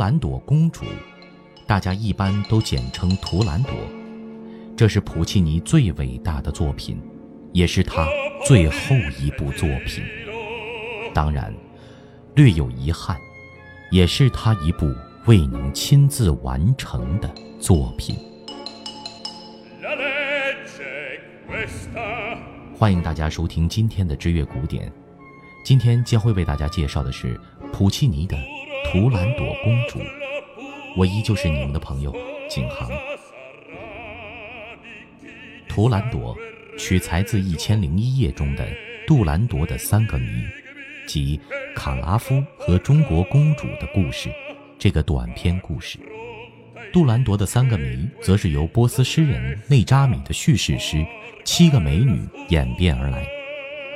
图兰朵公主，大家一般都简称图兰朵。这是普契尼最伟大的作品，也是他最后一部作品。当然，略有遗憾，也是他一部未能亲自完成的作品。欢迎大家收听今天的知乐古典。今天将会为大家介绍的是普契尼的《图兰朵公主》。我依旧是你们的朋友景航。《图兰朵》取材自《一千零一夜》中的杜兰朵的三个谜，即卡拉夫和中国公主的故事。这个短篇故事，《杜兰朵的三个谜》则是由波斯诗人内扎米的叙事诗《七个美女》演变而来。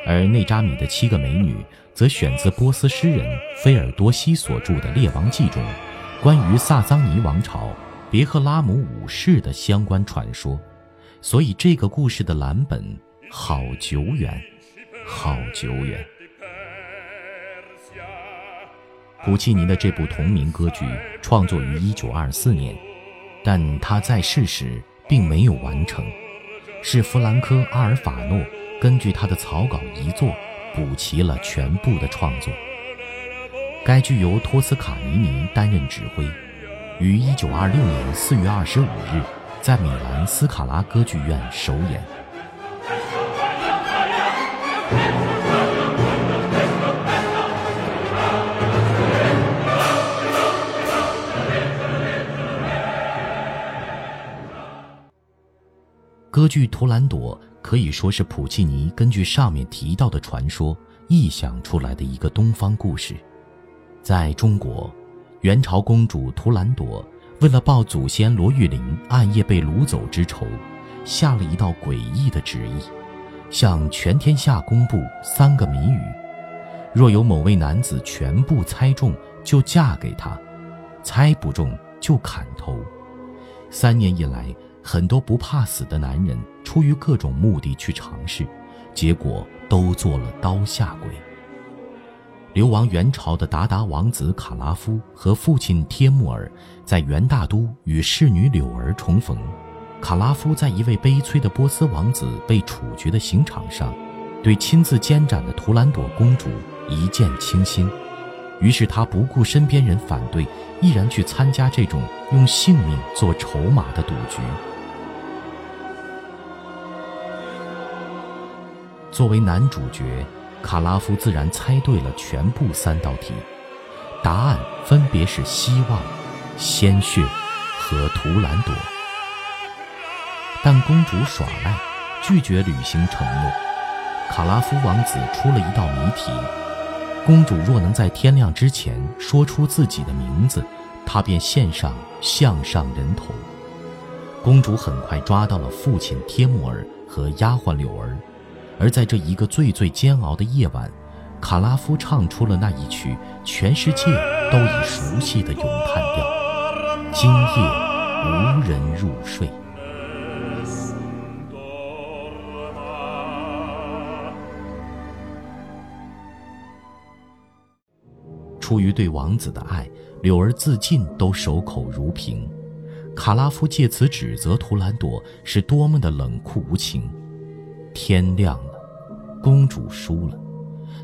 而内扎米的七个美女，则选自波斯诗人菲尔多西所著的《列王记》中，关于萨桑尼王朝别赫拉姆五世的相关传说。所以，这个故事的蓝本好久远，好久远。普契尼的这部同名歌剧创作于1924年，但他在世时并没有完成，是弗兰科·阿尔法诺。根据他的草稿遗作，补齐了全部的创作。该剧由托斯卡尼尼担任指挥，于1926年4月25日在米兰斯卡拉歌剧院首演。歌剧《图兰朵》。可以说是普契尼根据上面提到的传说臆想出来的一个东方故事。在中国，元朝公主图兰朵为了报祖先罗玉玲暗夜被掳走之仇，下了一道诡异的旨意，向全天下公布三个谜语：若有某位男子全部猜中，就嫁给他；猜不中就砍头。三年以来。很多不怕死的男人出于各种目的去尝试，结果都做了刀下鬼。流亡元朝的鞑靼王子卡拉夫和父亲帖木儿在元大都与侍女柳儿重逢。卡拉夫在一位悲催的波斯王子被处决的刑场上，对亲自监斩的图兰朵公主一见倾心，于是他不顾身边人反对，毅然去参加这种用性命做筹码的赌局。作为男主角，卡拉夫自然猜对了全部三道题，答案分别是希望、鲜血和图兰朵。但公主耍赖，拒绝履行承诺。卡拉夫王子出了一道谜题：公主若能在天亮之前说出自己的名字，他便献上项上人头。公主很快抓到了父亲帖木儿和丫鬟柳儿。而在这一个最最煎熬的夜晚，卡拉夫唱出了那一曲全世界都已熟悉的咏叹调：“今夜无人入睡。”出于对王子的爱，柳儿自尽都守口如瓶。卡拉夫借此指责图兰朵是多么的冷酷无情。天亮了，公主输了，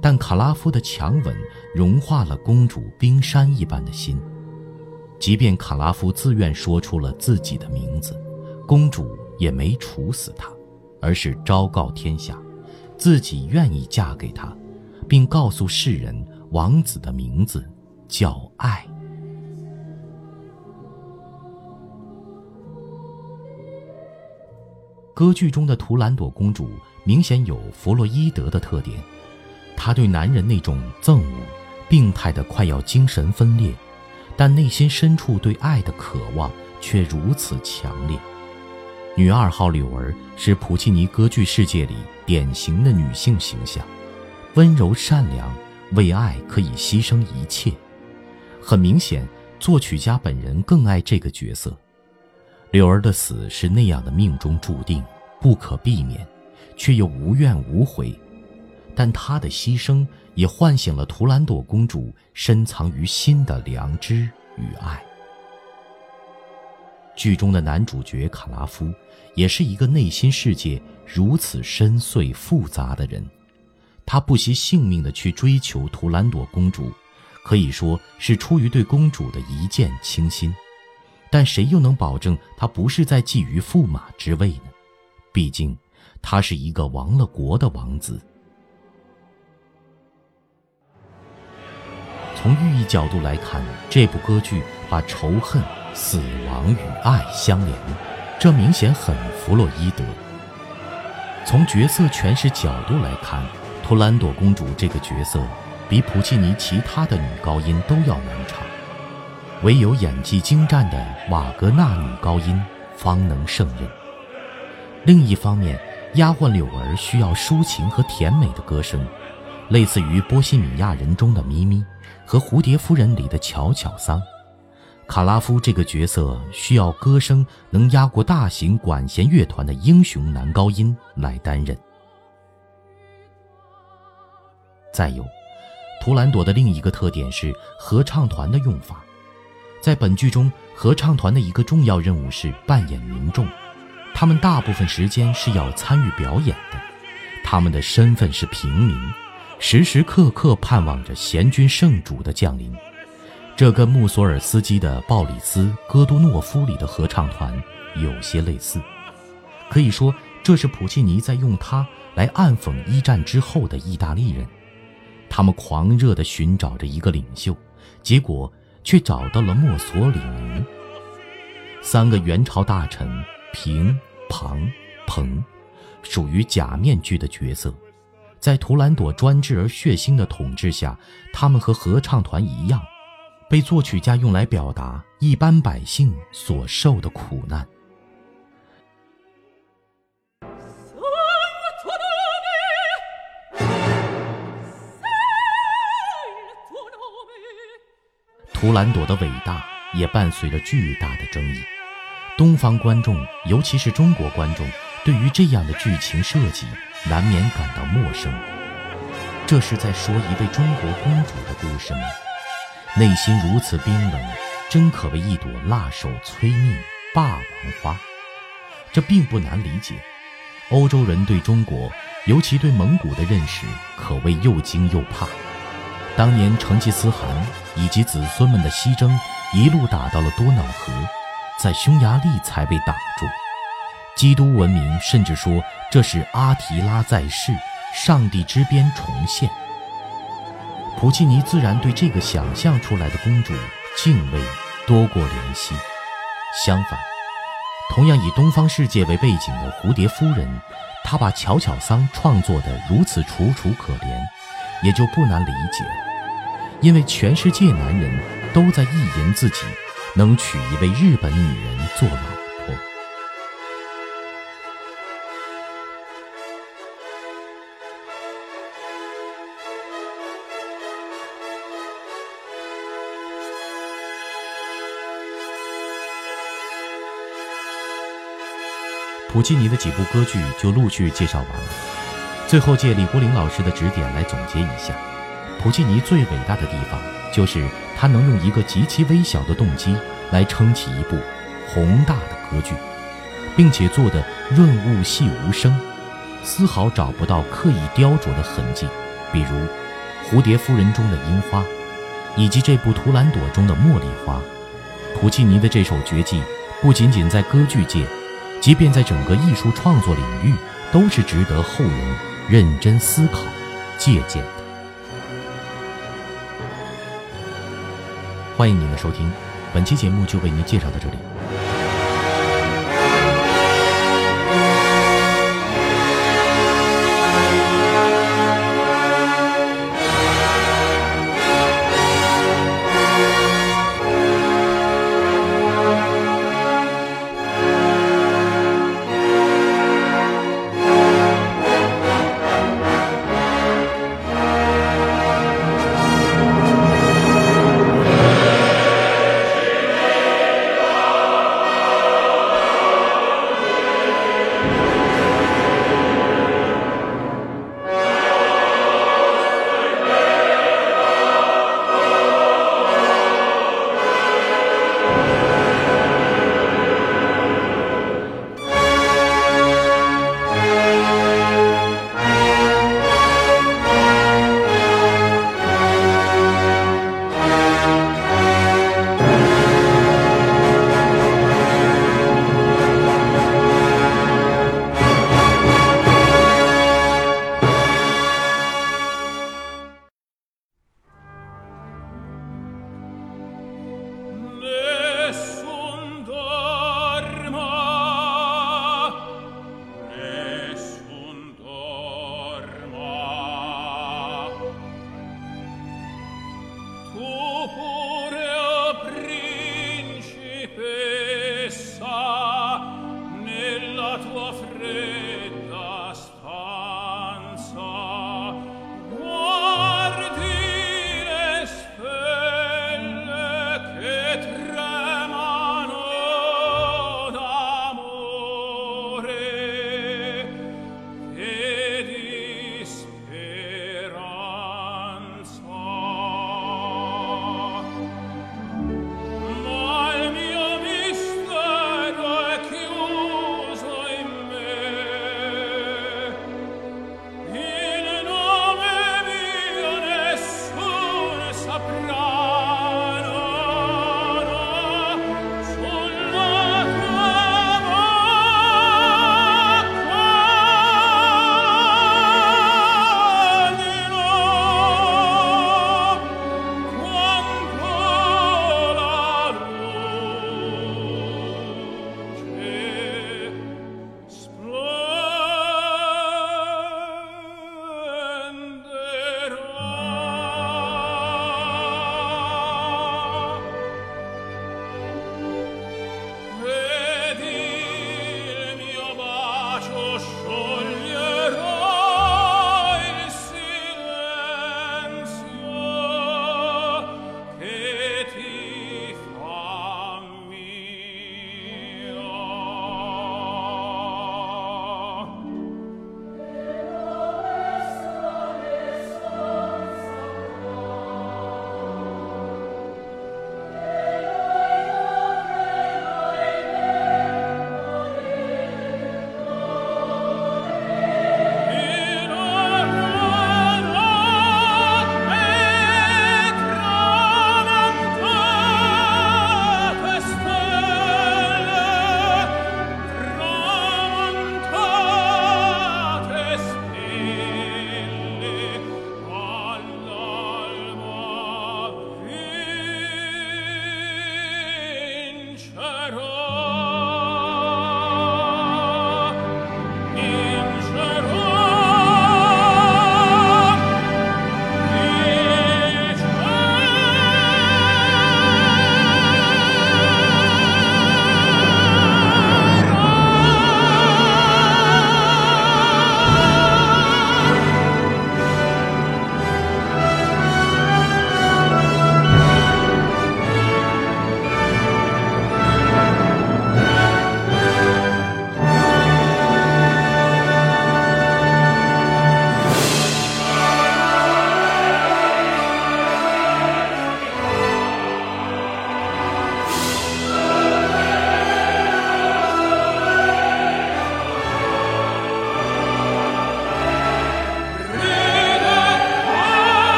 但卡拉夫的强吻融化了公主冰山一般的心。即便卡拉夫自愿说出了自己的名字，公主也没处死他，而是昭告天下，自己愿意嫁给他，并告诉世人王子的名字叫爱。歌剧中的图兰朵公主明显有弗洛伊德的特点，她对男人那种憎恶、病态的快要精神分裂，但内心深处对爱的渴望却如此强烈。女二号柳儿是普契尼歌剧世界里典型的女性形象，温柔善良，为爱可以牺牲一切。很明显，作曲家本人更爱这个角色。柳儿的死是那样的命中注定，不可避免，却又无怨无悔。但她的牺牲也唤醒了图兰朵公主深藏于心的良知与爱。剧中的男主角卡拉夫，也是一个内心世界如此深邃复杂的人。他不惜性命的去追求图兰朵公主，可以说是出于对公主的一见倾心。但谁又能保证他不是在觊觎驸马之位呢？毕竟，他是一个亡了国的王子。从寓意角度来看，这部歌剧把仇恨。死亡与爱相连，这明显很弗洛伊德。从角色诠释角度来看，图兰朵公主这个角色比普契尼其他的女高音都要难唱，唯有演技精湛的瓦格纳女高音方能胜任。另一方面，丫鬟柳儿需要抒情和甜美的歌声，类似于《波西米亚人》中的咪咪和《蝴蝶夫人》里的巧巧桑。卡拉夫这个角色需要歌声能压过大型管弦乐团的英雄男高音来担任。再有，图兰朵的另一个特点是合唱团的用法。在本剧中，合唱团的一个重要任务是扮演民众，他们大部分时间是要参与表演的，他们的身份是平民，时时刻刻盼望着贤君圣主的降临。这跟穆索尔斯基的《鲍里斯·戈多诺夫》里的合唱团有些类似，可以说这是普契尼在用它来暗讽一战之后的意大利人，他们狂热地寻找着一个领袖，结果却找到了墨索里尼。三个元朝大臣平、庞、彭，属于假面具的角色，在图兰朵专制而血腥的统治下，他们和合唱团一样。被作曲家用来表达一般百姓所受的苦难。图兰朵的伟大也伴随着巨大的争议，东方观众，尤其是中国观众，对于这样的剧情设计难免感到陌生。这是在说一位中国公主的故事吗？内心如此冰冷，真可谓一朵辣手摧命霸王花。这并不难理解。欧洲人对中国，尤其对蒙古的认识，可谓又惊又怕。当年成吉思汗以及子孙们的西征，一路打到了多瑙河，在匈牙利才被挡住。基督文明甚至说这是阿提拉在世，上帝之鞭重现。普契尼自然对这个想象出来的公主敬畏多过怜惜。相反，同样以东方世界为背景的《蝴蝶夫人》，她把巧巧桑创作得如此楚楚可怜，也就不难理解因为全世界男人都在意淫自己能娶一位日本女人做老婆。普契尼的几部歌剧就陆续介绍完了，最后借李国林老师的指点来总结一下，普契尼最伟大的地方就是他能用一个极其微小的动机来撑起一部宏大的歌剧，并且做得润物细无声，丝毫找不到刻意雕琢的痕迹，比如《蝴蝶夫人》中的樱花，以及这部《图兰朵》中的茉莉花。普契尼的这首绝技不仅仅在歌剧界。即便在整个艺术创作领域，都是值得后人认真思考、借鉴的。欢迎您的收听，本期节目就为您介绍到这里。